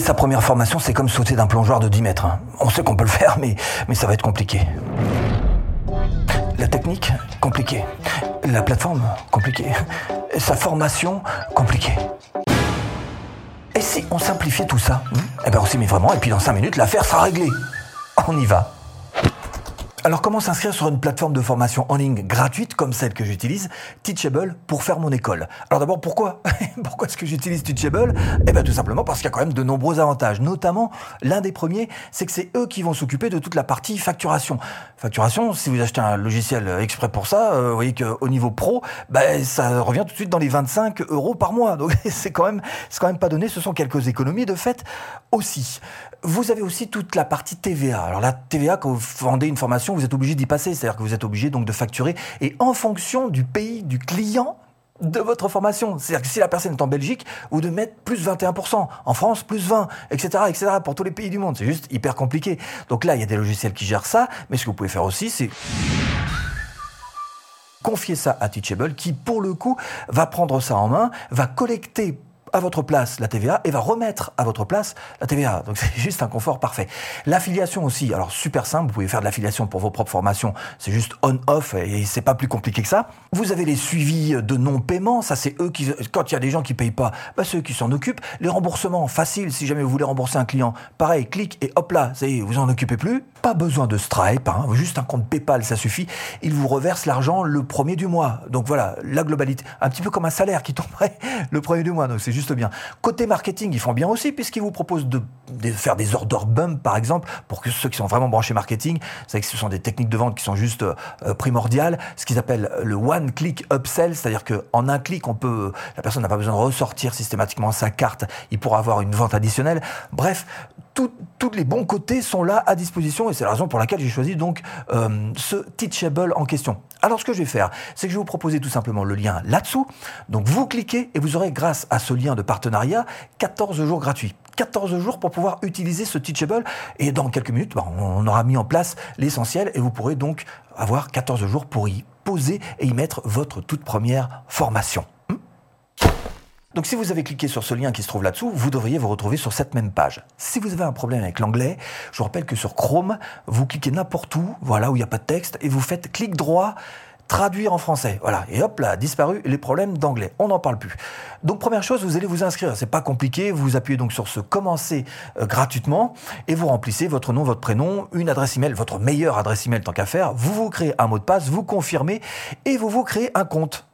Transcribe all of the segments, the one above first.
Sa première formation, c'est comme sauter d'un plongeoir de 10 mètres. hein. On sait qu'on peut le faire, mais, mais ça va être compliqué. La technique, compliqué. La plateforme, compliqué. Sa formation, compliqué. Et si on simplifiait tout ça hmm Eh ben on s'y vraiment, et puis dans 5 minutes, l'affaire sera réglée. On y va. Alors comment s'inscrire sur une plateforme de formation en ligne gratuite comme celle que j'utilise, Teachable, pour faire mon école? Alors d'abord pourquoi Pourquoi est-ce que j'utilise Teachable? Eh bien tout simplement parce qu'il y a quand même de nombreux avantages. Notamment, l'un des premiers, c'est que c'est eux qui vont s'occuper de toute la partie facturation. Facturation, si vous achetez un logiciel exprès pour ça, euh, vous voyez qu'au niveau pro, ben, ça revient tout de suite dans les 25 euros par mois. Donc c'est quand même, c'est quand même pas donné. Ce sont quelques économies de fait aussi. Vous avez aussi toute la partie TVA. Alors la TVA, quand vous vendez une formation, vous êtes obligé d'y passer. C'est-à-dire que vous êtes obligé donc de facturer. Et en fonction du pays du client, de votre formation. C'est-à-dire que si la personne est en Belgique, vous devez mettre plus 21%, en France plus 20, etc., etc., pour tous les pays du monde. C'est juste hyper compliqué. Donc là, il y a des logiciels qui gèrent ça, mais ce que vous pouvez faire aussi, c'est confier ça à Teachable, qui pour le coup va prendre ça en main, va collecter à votre place la TVA et va remettre à votre place la TVA. Donc c'est juste un confort parfait. L'affiliation aussi, alors super simple, vous pouvez faire de l'affiliation pour vos propres formations, c'est juste on-off et c'est pas plus compliqué que ça. Vous avez les suivis de non-paiement, ça c'est eux qui, quand il y a des gens qui payent pas, bah c'est qui s'en occupent. Les remboursements, facile, si jamais vous voulez rembourser un client, pareil, clic et hop là, ça y est, vous en occupez plus. Pas besoin de Stripe, hein, juste un compte PayPal, ça suffit. Il vous reverse l'argent le premier du mois. Donc voilà, la globalité, un petit peu comme un salaire qui tomberait le premier du mois. Donc c'est juste bien. Côté marketing, ils font bien aussi puisqu'ils vous proposent de, faire des order bump par exemple pour que ceux qui sont vraiment branchés marketing, c'est que ce sont des techniques de vente qui sont juste euh, primordiales, ce qu'ils appellent le one click upsell, c'est-à-dire que en un clic, on peut la personne n'a pas besoin de ressortir systématiquement sa carte, il pourra avoir une vente additionnelle. Bref, tous les bons côtés sont là à disposition et c'est la raison pour laquelle j'ai choisi donc euh, ce Teachable en question. Alors ce que je vais faire, c'est que je vais vous proposer tout simplement le lien là-dessous. Donc vous cliquez et vous aurez grâce à ce lien de partenariat 14 jours gratuits. 14 jours pour pouvoir utiliser ce Teachable et dans quelques minutes, bah, on aura mis en place l'essentiel et vous pourrez donc avoir 14 jours pour y poser et y mettre votre toute première formation. Donc si vous avez cliqué sur ce lien qui se trouve là-dessous, vous devriez vous retrouver sur cette même page. Si vous avez un problème avec l'anglais, je vous rappelle que sur Chrome, vous cliquez n'importe où, voilà où il n'y a pas de texte, et vous faites clic droit, traduire en français. Voilà. Et hop là, disparu les problèmes d'anglais. On n'en parle plus. Donc première chose, vous allez vous inscrire. C'est pas compliqué. Vous appuyez donc sur ce commencer euh, gratuitement et vous remplissez votre nom, votre prénom, une adresse email, votre meilleure adresse email tant qu'à faire. Vous vous créez un mot de passe, vous confirmez et vous vous créez un compte.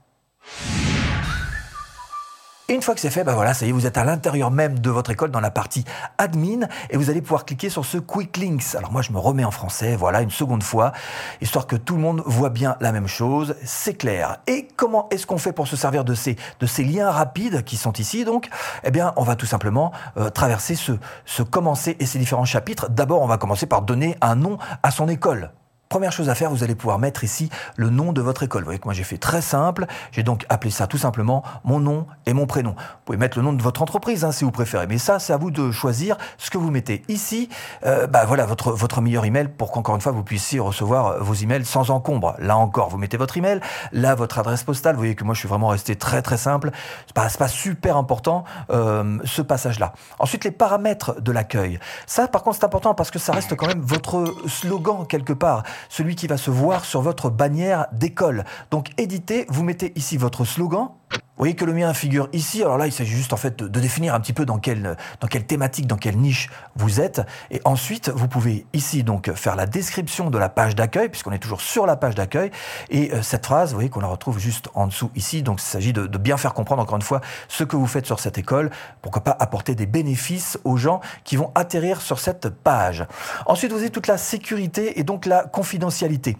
Une fois que c'est fait, ben voilà, ça y est, vous êtes à l'intérieur même de votre école dans la partie admin et vous allez pouvoir cliquer sur ce quick links. Alors moi, je me remets en français, voilà, une seconde fois, histoire que tout le monde voit bien la même chose. C'est clair. Et comment est-ce qu'on fait pour se servir de ces, de ces liens rapides qui sont ici, donc? Eh bien, on va tout simplement euh, traverser ce, ce commencer et ces différents chapitres. D'abord, on va commencer par donner un nom à son école. Première chose à faire, vous allez pouvoir mettre ici le nom de votre école. Vous voyez que moi j'ai fait très simple. J'ai donc appelé ça tout simplement mon nom et mon prénom. Vous pouvez mettre le nom de votre entreprise hein, si vous préférez. Mais ça, c'est à vous de choisir ce que vous mettez ici. Euh, bah voilà votre votre meilleur email pour qu'encore une fois vous puissiez recevoir vos emails sans encombre. Là encore, vous mettez votre email, là votre adresse postale. Vous voyez que moi je suis vraiment resté très très simple. C'est pas pas super important euh, ce passage-là. Ensuite les paramètres de l'accueil. Ça par contre c'est important parce que ça reste quand même votre slogan quelque part celui qui va se voir sur votre bannière d'école. Donc éditez, vous mettez ici votre slogan. Vous voyez que le mien figure ici. Alors là, il s'agit juste en fait de, définir un petit peu dans quelle, dans quelle thématique, dans quelle niche vous êtes. Et ensuite, vous pouvez ici donc faire la description de la page d'accueil, puisqu'on est toujours sur la page d'accueil. Et euh, cette phrase, vous voyez qu'on la retrouve juste en dessous ici. Donc il s'agit de, de, bien faire comprendre encore une fois ce que vous faites sur cette école. Pourquoi pas apporter des bénéfices aux gens qui vont atterrir sur cette page. Ensuite, vous avez toute la sécurité et donc la confidentialité.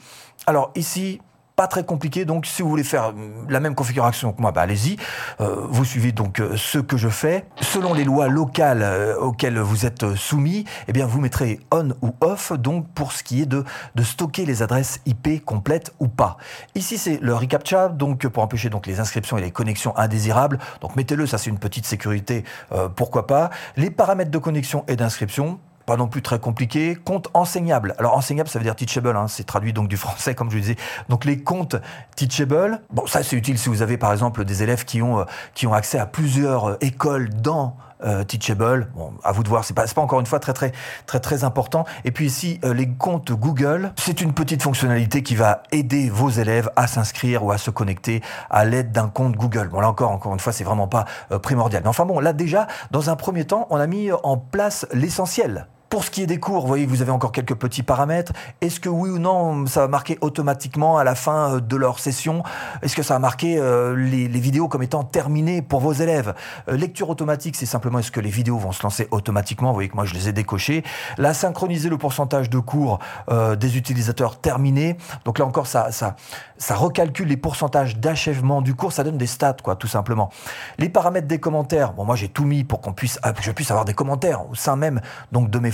Alors ici, pas très compliqué. Donc, si vous voulez faire la même configuration que moi, bah, allez-y. Euh, vous suivez donc euh, ce que je fais. Selon les lois locales euh, auxquelles vous êtes soumis, eh bien, vous mettrez on ou off. Donc, pour ce qui est de, de stocker les adresses IP complètes ou pas. Ici, c'est le reCAPTCHA, donc pour empêcher donc les inscriptions et les connexions indésirables. Donc, mettez-le. Ça, c'est une petite sécurité. Euh, pourquoi pas. Les paramètres de connexion et d'inscription pas non plus très compliqué. Compte enseignable. Alors enseignable, ça veut dire teachable. Hein, c'est traduit donc du français, comme je disais. Donc les comptes teachable. Bon, ça c'est utile si vous avez par exemple des élèves qui ont qui ont accès à plusieurs écoles dans euh, Teachable. Bon, à vous de voir, c'est pas, pas encore une fois très très très très important. Et puis ici, euh, les comptes Google, c'est une petite fonctionnalité qui va aider vos élèves à s'inscrire ou à se connecter à l'aide d'un compte Google. Bon là encore, encore une fois, c'est vraiment pas euh, primordial. Mais enfin bon, là déjà, dans un premier temps, on a mis en place l'essentiel. Pour ce qui est des cours, vous voyez vous avez encore quelques petits paramètres. Est-ce que oui ou non, ça va marquer automatiquement à la fin euh, de leur session? Est-ce que ça va marquer euh, les, vidéos comme étant terminées pour vos élèves? Euh, Lecture automatique, c'est simplement est-ce que les vidéos vont se lancer automatiquement? Vous voyez que moi je les ai décochées. Là, synchroniser le pourcentage de cours des utilisateurs terminés. Donc là encore, ça, ça, ça recalcule les pourcentages d'achèvement du cours. Ça donne des stats, quoi, tout simplement. Les paramètres des commentaires. Bon, moi j'ai tout mis pour qu'on puisse, que je puisse avoir des commentaires au sein même donc de mes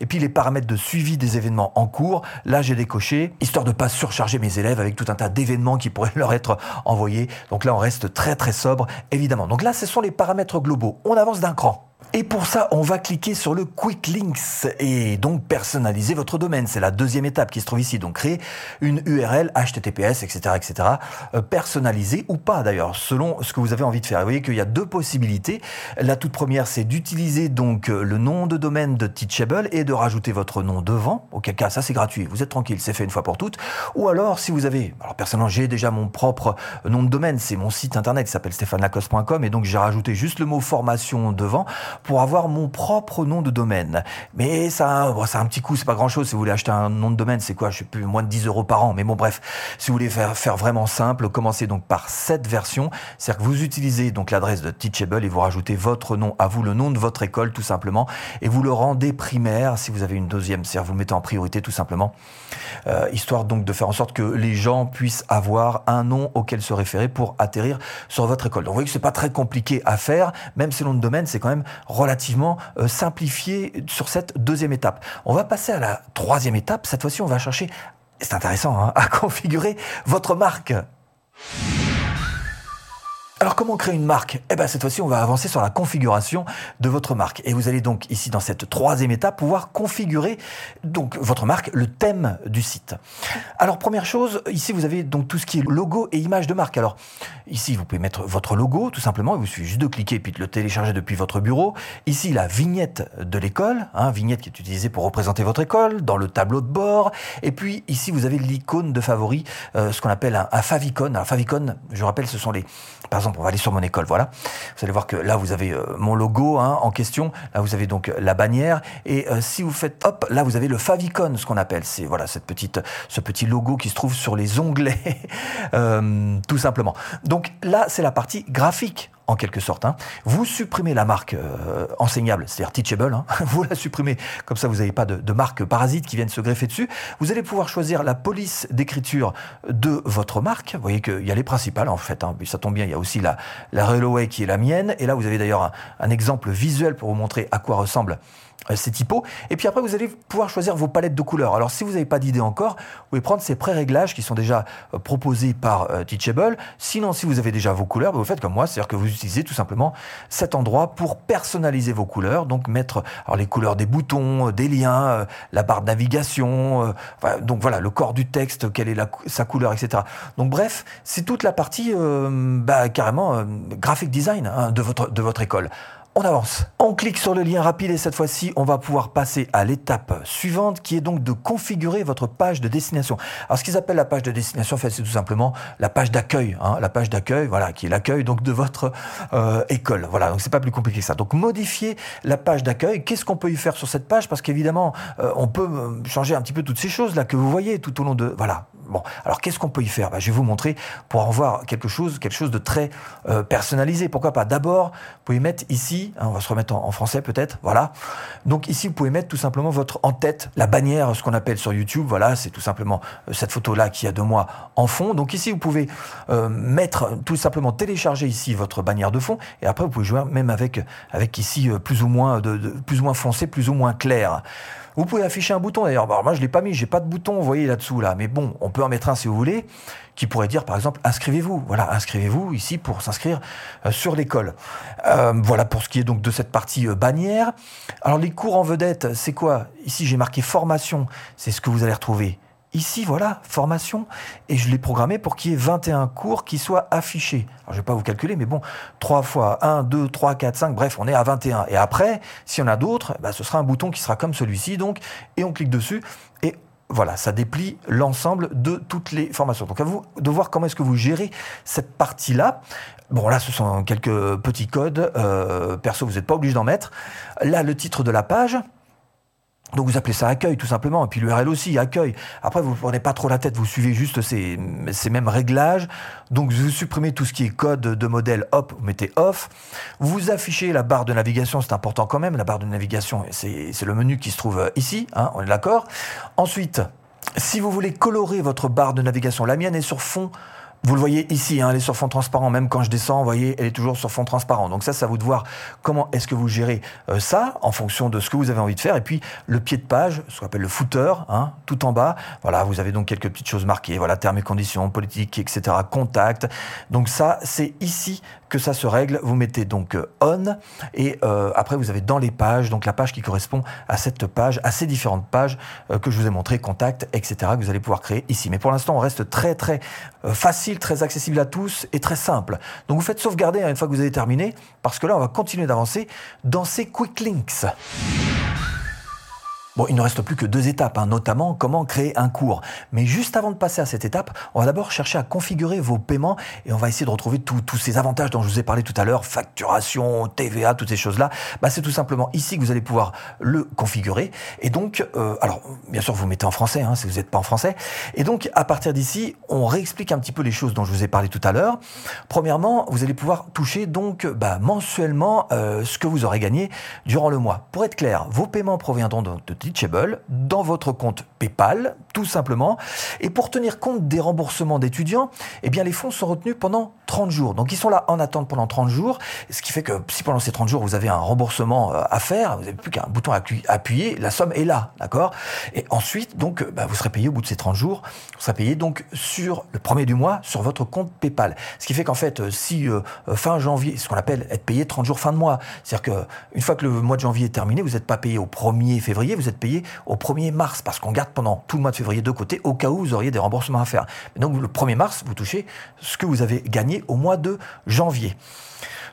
Et puis les paramètres de suivi des événements en cours, là j'ai décoché, histoire de pas surcharger mes élèves avec tout un tas d'événements qui pourraient leur être envoyés. Donc là on reste très très sobre, évidemment. Donc là ce sont les paramètres globaux. On avance d'un cran. Et pour ça, on va cliquer sur le Quick Links et donc personnaliser votre domaine. C'est la deuxième étape qui se trouve ici. Donc créer une URL HTTPS, etc., etc., euh, personnalisée ou pas d'ailleurs, selon ce que vous avez envie de faire. Vous voyez qu'il y a deux possibilités. La toute première, c'est d'utiliser donc euh, le nom de domaine de Teachable et de rajouter votre nom devant. Auquel cas, ça c'est gratuit. Vous êtes tranquille, c'est fait une fois pour toutes. Ou alors, si vous avez, alors personnellement, j'ai déjà mon propre nom de domaine. C'est mon site internet qui s'appelle stéphanelacoste.com et donc j'ai rajouté juste le mot formation devant pour avoir mon propre nom de domaine. Mais ça, bon, un petit coup, c'est pas grand chose. Si vous voulez acheter un nom de domaine, c'est quoi? Je sais plus, moins de 10 euros par an. Mais bon, bref, si vous voulez faire, faire vraiment simple, commencez donc par cette version. C'est-à-dire que vous utilisez donc l'adresse de Teachable et vous rajoutez votre nom à vous, le nom de votre école tout simplement, et vous le rendez primaire. Si vous avez une deuxième, c'est-à-dire vous le mettez en priorité tout simplement, euh, histoire donc de faire en sorte que les gens puissent avoir un nom auquel se référer pour atterrir sur votre école. Donc vous voyez que c'est pas très compliqué à faire, même si le nom de domaine, c'est quand même relativement euh, simplifié sur cette deuxième étape. On va passer à la troisième étape. Cette fois-ci, on va chercher, c'est intéressant, hein, à configurer votre marque. Alors comment créer une marque? Eh bien cette fois-ci on va avancer sur la configuration de votre marque et vous allez donc ici dans cette troisième étape pouvoir configurer donc votre marque, le thème du site. Alors première chose, ici vous avez donc tout ce qui est logo et image de marque. Alors ici vous pouvez mettre votre logo tout simplement, il vous suffit juste de cliquer et puis de le télécharger depuis votre bureau. Ici la vignette de l'école, hein, vignette qui est utilisée pour représenter votre école dans le tableau de bord. Et puis ici vous avez l'icône de favori, euh, ce qu'on appelle un, un favicon. Alors favicon, je rappelle, ce sont les par exemple on va aller sur mon école, voilà. Vous allez voir que là, vous avez euh, mon logo hein, en question. Là, vous avez donc la bannière. Et euh, si vous faites hop, là, vous avez le favicon, ce qu'on appelle. C'est voilà ce petit logo qui se trouve sur les onglets, euh, tout simplement. Donc là, c'est la partie graphique en quelque sorte. Hein. Vous supprimez la marque euh, enseignable, c'est-à-dire teachable, hein. vous la supprimez, comme ça vous n'avez pas de, de, marque parasite qui viennent se greffer dessus. Vous allez pouvoir choisir la police d'écriture de votre marque. Vous voyez qu'il y a les principales en fait, hein. ça tombe bien, il y a aussi la, la Railway qui est la mienne, et là vous avez d'ailleurs un, exemple visuel pour vous montrer à quoi ressemble ces typos. Et puis après, vous allez pouvoir choisir vos palettes de couleurs. Alors, si vous n'avez pas d'idée encore, vous pouvez prendre ces pré-réglages qui sont déjà euh, proposés par euh, Teachable. Sinon, si vous avez déjà vos couleurs, bah, vous faites comme moi, c'est-à-dire que vous utilisez tout simplement cet endroit pour personnaliser vos couleurs. Donc, mettre les couleurs des boutons, des liens, la barre de navigation, donc voilà, le corps du texte, quelle est sa couleur, etc. Donc, bref, c'est toute la partie bah, carrément graphic design hein, de votre école. On avance. On clique sur le lien rapide et cette fois-ci, on va pouvoir passer à l'étape suivante qui est donc de configurer votre page de destination. Alors, ce qu'ils appellent la page de destination, en fait, c'est tout simplement la page d'accueil. Hein, la page d'accueil, voilà, qui est l'accueil donc de votre euh, école. Voilà, donc c'est pas plus compliqué que ça. Donc, modifier la page d'accueil. Qu'est-ce qu'on peut y faire sur cette page? Parce qu'évidemment, euh, on peut euh, changer un petit peu toutes ces choses là que vous voyez tout au long de. Voilà, Bon, alors qu'est-ce qu'on peut y faire? Bah, Je vais vous montrer pour en voir quelque chose, quelque chose de très euh, personnalisé. Pourquoi pas? D'abord, vous pouvez mettre ici, hein, on va se remettre en, français peut-être, voilà. Donc ici, vous pouvez mettre tout simplement votre en-tête, la bannière, ce qu'on appelle sur YouTube, voilà, c'est tout simplement euh, cette photo-là qui a de moi en fond. Donc ici, vous pouvez euh, mettre, tout simplement télécharger ici votre bannière de fond, et après, vous pouvez jouer même avec, ici plus ou moins, foncé, plus ou moins clair. Vous pouvez afficher un bouton d'ailleurs. moi je l'ai pas mis, j'ai pas de bouton, vous voyez là-dessous là. Mais bon, on peut mettre un si vous voulez, qui pourrait dire par exemple inscrivez-vous. Voilà, inscrivez-vous ici pour s'inscrire euh, sur l'école. Euh, voilà pour ce qui est donc de cette partie euh, bannière. Alors les cours en vedette, c'est quoi? Ici j'ai marqué formation, c'est ce que vous allez retrouver ici, voilà, formation, et je l'ai programmé pour qu'il y ait 21 cours qui soient affichés. Je vais pas vous calculer, mais bon, 3 fois 1, 2, 3, 4, 5, bref, on est à 21. Et après, s'il y en a d'autres, bah, ce sera un bouton qui sera comme celui-ci, donc, et on clique dessus, et voilà, ça déplie l'ensemble de toutes les formations. Donc à vous de voir comment est-ce que vous gérez cette partie-là. Bon là, ce sont quelques petits codes. Euh, perso, vous n'êtes pas obligé d'en mettre. Là, le titre de la page. Donc vous appelez ça accueil tout simplement, et puis l'URL aussi, accueil. Après, vous ne prenez pas trop la tête, vous suivez juste ces, ces, mêmes réglages. Donc vous supprimez tout ce qui est code de modèle, hop, vous mettez off. Vous affichez la barre de navigation, c'est important quand même, la barre de navigation, c'est le menu qui se trouve ici, hein, on est d'accord. Ensuite, si vous voulez colorer votre barre de navigation, la mienne est sur fond vous le voyez ici, hein, elle est sur fond transparent. Même quand je descends, vous voyez, elle est toujours sur fond transparent. Donc ça, à vous de voir comment est-ce que vous gérez euh, ça en fonction de ce que vous avez envie de faire. Et puis le pied de page, ce qu'on appelle le footer, hein, tout en bas. Voilà, vous avez donc quelques petites choses marquées. Voilà, termes et conditions, politique, etc. Contact. Donc ça, c'est ici que ça se règle. Vous mettez donc euh, on et euh, après vous avez dans les pages, donc la page qui correspond à cette page, à ces différentes pages que je vous ai montré, contact, etc. que vous allez pouvoir créer ici. Mais pour l'instant, on reste très très facile très accessible à tous et très simple. Donc vous faites sauvegarder hein, une fois que vous avez terminé, parce que là, on va continuer d'avancer dans ces quick links. Bon, il ne reste plus que deux étapes, hein, notamment comment créer un cours. Mais juste avant de passer à cette étape, on va d'abord chercher à configurer vos paiements et on va essayer de retrouver tous ces avantages dont je vous ai parlé tout à l'heure, facturation, TVA, toutes ces choses-là. Bah, c'est tout simplement ici que vous allez pouvoir le configurer. Et donc, euh, alors, bien sûr, vous mettez en français, hein, si vous n'êtes pas en français. Et donc, à partir d'ici, on réexplique un petit peu les choses dont je vous ai parlé tout à l'heure. Premièrement, vous allez pouvoir toucher donc bah, mensuellement euh, ce que vous aurez gagné durant le mois. Pour être clair, vos paiements proviendront de Teachable dans votre compte PayPal, tout simplement. Et pour tenir compte des remboursements d'étudiants, eh bien, les fonds sont retenus pendant 30 jours. Donc, ils sont là en attente pendant 30 jours. Ce qui fait que si pendant ces 30 jours, vous avez un remboursement euh, à faire, vous n'avez plus qu'un bouton à appuyer, la somme est là, d'accord? Et ensuite, donc, euh, bah, vous serez payé au bout de ces 30 jours. Vous serez payé donc sur le premier du mois sur votre compte PayPal. Ce qui fait qu'en fait, euh, si fin janvier, ce qu'on appelle être payé 30 jours fin de mois, c'est-à-dire qu'une fois que le mois de janvier est terminé, vous n'êtes pas payé au 1er février, vous êtes payé au 1er mars, parce qu'on garde pendant tout le mois de février de côté, au cas où vous auriez des remboursements à faire. donc le 1er mars, vous touchez ce que vous avez gagné au mois de janvier.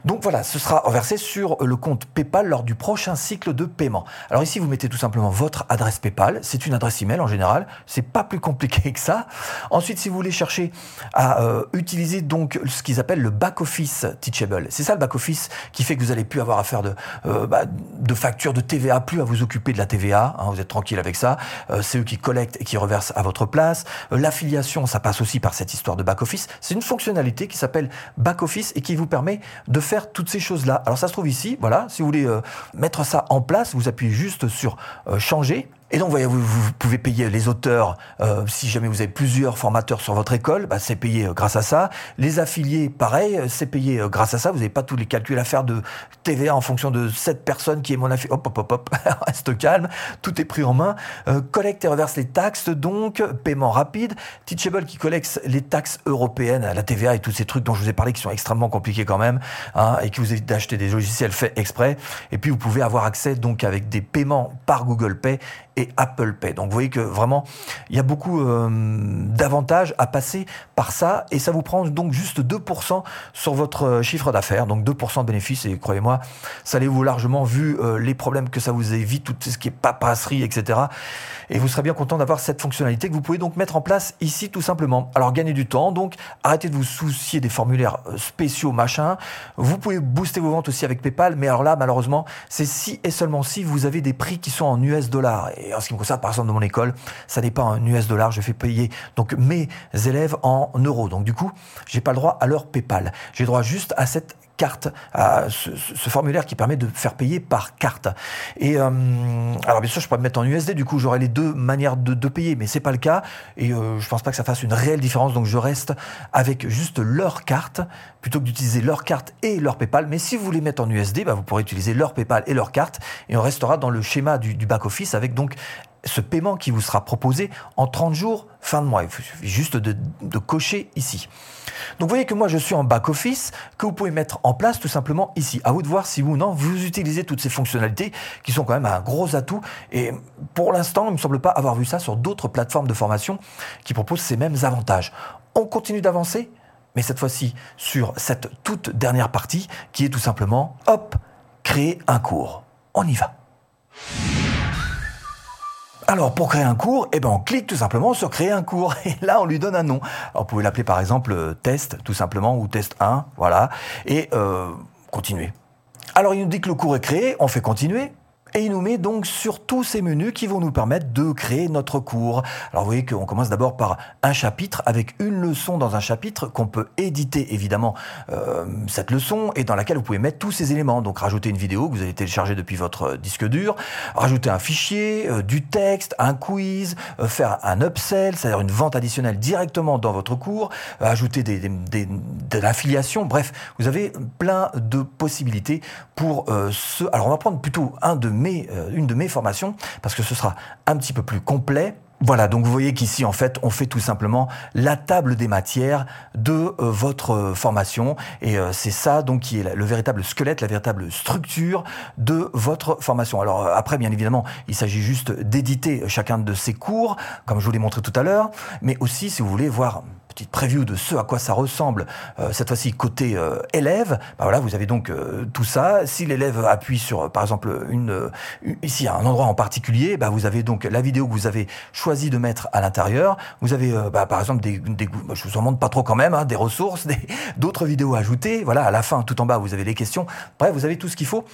Donc voilà, ce sera reversé sur le compte PayPal lors du prochain cycle de paiement. Alors ici, vous mettez tout simplement votre adresse PayPal. C'est une adresse email en général. C'est pas plus compliqué que ça. Ensuite, si vous voulez chercher à euh, utiliser donc ce qu'ils appellent le back office Teachable, c'est ça le back office qui fait que vous allez plus avoir à faire de, euh, bah, de factures de TVA, plus à vous occuper de la TVA. Hein, vous êtes tranquille avec ça. Euh, c'est eux qui collectent et qui reversent à votre place. L'affiliation, ça passe aussi par cette histoire de back office. C'est une fonctionnalité qui s'appelle back office et qui vous permet de faire faire toutes ces choses-là. Alors ça se trouve ici, voilà, si vous voulez euh, mettre ça en place, vous appuyez juste sur euh, changer et donc, voyez, vous, vous pouvez payer les auteurs, euh, si jamais vous avez plusieurs formateurs sur votre école, bah, c'est payé euh, grâce à ça. Les affiliés, pareil, euh, c'est payé euh, grâce à ça. Vous n'avez pas tous les calculs à faire de TVA en fonction de cette personne qui est mon affilié. Hop, hop, hop, hop, reste calme. Tout est pris en main. Euh, collecte et reverse les taxes, donc, paiement rapide. Teachable qui collecte les taxes européennes, la TVA et tous ces trucs dont je vous ai parlé qui sont extrêmement compliqués quand même, hein, et qui vous évite d'acheter des logiciels faits exprès. Et puis, vous pouvez avoir accès, donc, avec des paiements par Google Pay et Apple Pay. Donc vous voyez que vraiment, il y a beaucoup euh, d'avantages à passer par ça et ça vous prend donc juste 2% sur votre euh, chiffre d'affaires, donc 2% de bénéfices et croyez-moi, ça allait vous largement vu euh, les problèmes que ça vous évite, tout ce qui est paperasserie, etc. Et vous serez bien content d'avoir cette fonctionnalité que vous pouvez donc mettre en place ici tout simplement. Alors gagner du temps, donc arrêtez de vous soucier des formulaires spéciaux, machin. Vous pouvez booster vos ventes aussi avec PayPal, mais alors là, malheureusement, c'est si et seulement si vous avez des prix qui sont en US dollars. Et en ce qui me concerne, par exemple, de mon école, ça n'est pas en US dollars, je fais payer donc mes élèves en euros. Donc du coup, j'ai pas le droit à leur PayPal. J'ai droit juste à cette carte, à ce, formulaire qui permet de faire payer par carte. Et euh, alors bien sûr, je pourrais me mettre en USD, du coup j'aurai les deux manières de, de payer, mais c'est pas le cas. Et euh, je pense pas que ça fasse une réelle différence, donc je reste avec juste leur carte plutôt que d'utiliser leur carte et leur PayPal. Mais si vous voulez mettre en USD, bah, vous pourrez utiliser leur PayPal et leur carte, et on restera dans le schéma du, du back office avec donc ce paiement qui vous sera proposé en 30 jours, fin de mois. Il suffit juste de, cocher ici. Donc vous voyez que moi je suis en back-office, que vous pouvez mettre en place tout simplement ici. À vous de voir si vous ou non vous utilisez toutes ces fonctionnalités qui sont quand même un gros atout. Et pour l'instant, il ne me semble pas avoir vu ça sur d'autres plateformes de formation qui proposent ces mêmes avantages. On continue d'avancer, mais cette fois-ci sur cette toute dernière partie qui est tout simplement, hop, créer un cours. On y va. Alors pour créer un cours, eh ben on clique tout simplement sur créer un cours et là on lui donne un nom. Alors vous l'appeler par exemple euh, test tout simplement ou test 1, voilà, et euh, continuer. Alors il nous dit que le cours est créé, on fait continuer. Et il nous met donc sur tous ces menus qui vont nous permettre de créer notre cours. Alors vous voyez qu'on commence d'abord par un chapitre avec une leçon dans un chapitre qu'on peut éditer évidemment euh, cette leçon et dans laquelle vous pouvez mettre tous ces éléments. Donc rajouter une vidéo que vous avez téléchargée depuis votre disque dur, rajouter un fichier, euh, du texte, un quiz, euh, faire un upsell, c'est-à-dire une vente additionnelle directement dans votre cours, ajouter des, des, de l'affiliation. Bref, vous avez plein de possibilités pour ce. Alors on va prendre plutôt un de euh, une de mes formations, parce que ce sera un petit peu plus complet. Voilà, donc vous voyez qu'ici, en fait, on fait tout simplement la table des matières de euh, votre formation. Et euh, c'est ça, donc, qui est le véritable squelette, la véritable structure de votre formation. Alors, après, bien évidemment, il s'agit juste d'éditer chacun de ces cours, comme je vous l'ai montré tout à l'heure, mais aussi, si vous voulez voir petite preview de ce à quoi ça ressemble, euh, cette fois-ci côté euh, élève, bah voilà, vous avez donc euh, tout ça. Si l'élève appuie sur, par exemple, une, ici un endroit en particulier, bah vous avez donc la vidéo que vous avez choisi de mettre à l'intérieur. Vous avez, bah, par exemple, des, des bah, je vous en montre pas trop quand même, hein, des ressources, d'autres vidéos ajoutées. Voilà, à la fin, tout en bas, vous avez les questions. Bref, vous avez tout ce qu'il faut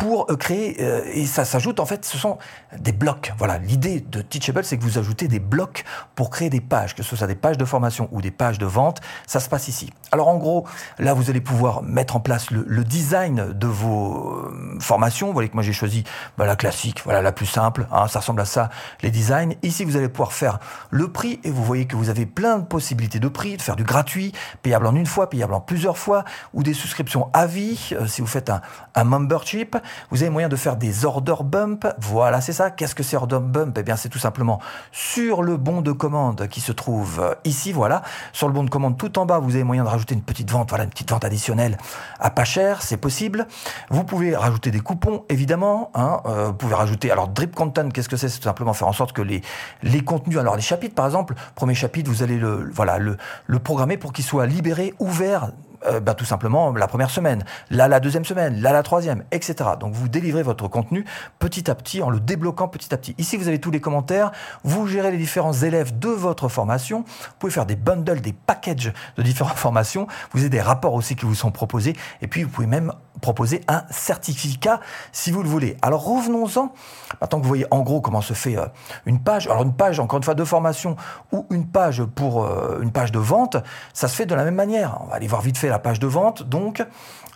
pour euh, créer, euh, et ça s'ajoute en fait, ce sont des blocs. Voilà, l'idée de Teachable, c'est que vous ajoutez des blocs pour créer des pages, que ce soit des pages de formation ou des pages de vente, ça se passe ici. Alors en gros, là vous allez pouvoir mettre en place le, design de vos euh, formations. Vous voyez que moi j'ai choisi bah, la classique, voilà la plus simple, hein, ça ressemble à ça, les designs. Ici vous allez pouvoir faire le prix et vous voyez que vous avez plein de possibilités de prix, de faire du gratuit, payable en une fois, payable en plusieurs fois, ou des souscriptions à vie, si vous faites un, un membership. Vous avez moyen de faire des order bump. Voilà, c'est ça. Qu'est-ce que c'est order bump? Eh bien, c'est tout simplement sur le bon de commande qui se trouve euh, ici. Voilà, sur le bon de commande tout en bas, vous avez moyen de rajouter une petite vente. Voilà, une petite vente additionnelle à pas cher, c'est possible. Vous pouvez rajouter des coupons, évidemment. Hein. Euh, vous pouvez rajouter. Alors, drip content, qu'est-ce que c'est? C'est tout simplement faire en sorte que les contenus, alors les chapitres, par exemple, premier chapitre, vous allez le voilà le programmer pour qu'il soit libéré, ouvert euh, bah, tout simplement la première semaine, là la deuxième semaine, là la troisième, etc. Donc vous délivrez votre contenu petit à petit en le débloquant petit à petit. Ici vous avez tous les commentaires, vous gérez les différents élèves de votre formation, vous pouvez faire des bundles, des packages de différentes formations, vous avez des rapports aussi qui vous sont proposés, et puis vous pouvez même proposer un certificat si vous le voulez. Alors revenons-en, maintenant que vous voyez en gros comment se fait euh, une page, alors une page encore une fois de formation ou une page pour euh, une page de vente, ça se fait de la même manière. On va aller voir vite fait la page de vente. Donc,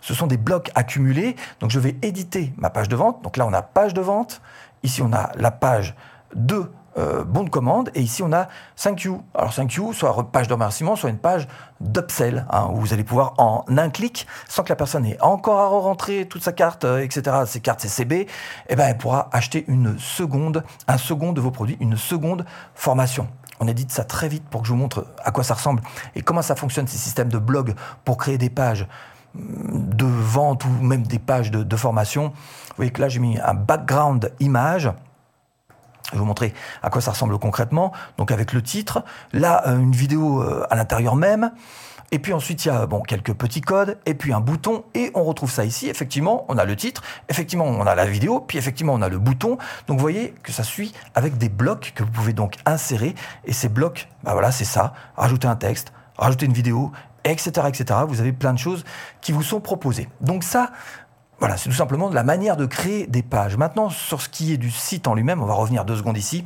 ce sont des blocs accumulés. Donc, je vais éditer ma page de vente. Donc là, on a page de vente. Ici, on a la page de euh, bon de commande. Et ici, on a 5Q. Alors 5Q, soit page de remerciement, soit une page d'upsell, hein, où vous allez pouvoir en un clic, sans que la personne ait encore à rentrer toute sa carte, euh, etc., ses cartes CCB, eh ben, elle pourra acheter une seconde, un second de vos produits, une seconde formation. On édite ça très vite pour que je vous montre à quoi ça ressemble et comment ça fonctionne ces systèmes de blog pour créer des pages mm, de vente ou même des pages de, formation. Vous voyez que là j'ai mis un background image. Je vais vous montrer à quoi ça ressemble concrètement. Donc avec le titre, là euh, une vidéo euh, à l'intérieur même. Et puis ensuite, il y a bon, quelques petits codes, et puis un bouton, et on retrouve ça ici. Effectivement, on a le titre, effectivement, on a la vidéo, puis effectivement, on a le bouton. Donc vous voyez que ça suit avec des blocs que vous pouvez donc insérer. Et ces blocs, bah voilà, c'est ça. Rajouter un texte, rajouter une vidéo, etc., etc. Vous avez plein de choses qui vous sont proposées. Donc ça, voilà, c'est tout simplement la manière de créer des pages. Maintenant, sur ce qui est du site en lui-même, on va revenir deux secondes ici,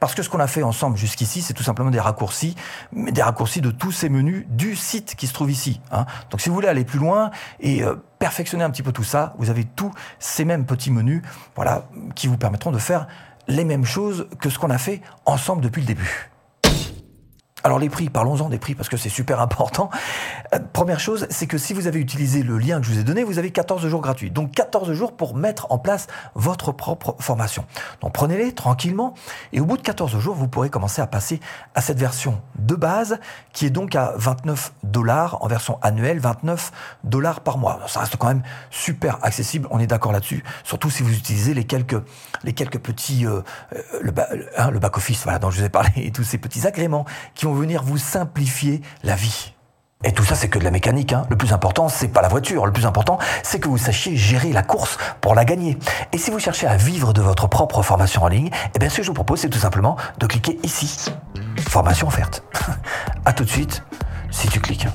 parce que ce qu'on a fait ensemble jusqu'ici, c'est tout simplement des raccourcis, mais des raccourcis de tous ces menus du site qui se trouve ici. Hein. Donc si vous voulez aller plus loin et euh, perfectionner un petit peu tout ça, vous avez tous ces mêmes petits menus, voilà, qui vous permettront de faire les mêmes choses que ce qu'on a fait ensemble depuis le début. Alors les prix, parlons-en des prix parce que c'est super important. Euh, première chose, c'est que si vous avez utilisé le lien que je vous ai donné, vous avez 14 jours gratuits. Donc 14 jours pour mettre en place votre propre formation. Donc prenez-les tranquillement et au bout de 14 jours, vous pourrez commencer à passer à cette version de base qui est donc à 29 dollars en version annuelle, 29 dollars par mois. Ça reste quand même super accessible, on est d'accord là-dessus, surtout si vous utilisez les quelques, les quelques petits, euh, euh, le, hein, le back-office voilà, dont je vous ai parlé et tous ces petits agréments qui venir vous simplifier la vie. Et tout ça, c'est que de la mécanique. Hein. Le plus important, c'est pas la voiture. Le plus important, c'est que vous sachiez gérer la course pour la gagner. Et si vous cherchez à vivre de votre propre formation en ligne, eh bien, ce que je vous propose, c'est tout simplement de cliquer ici. Formation offerte. à tout de suite, si tu cliques.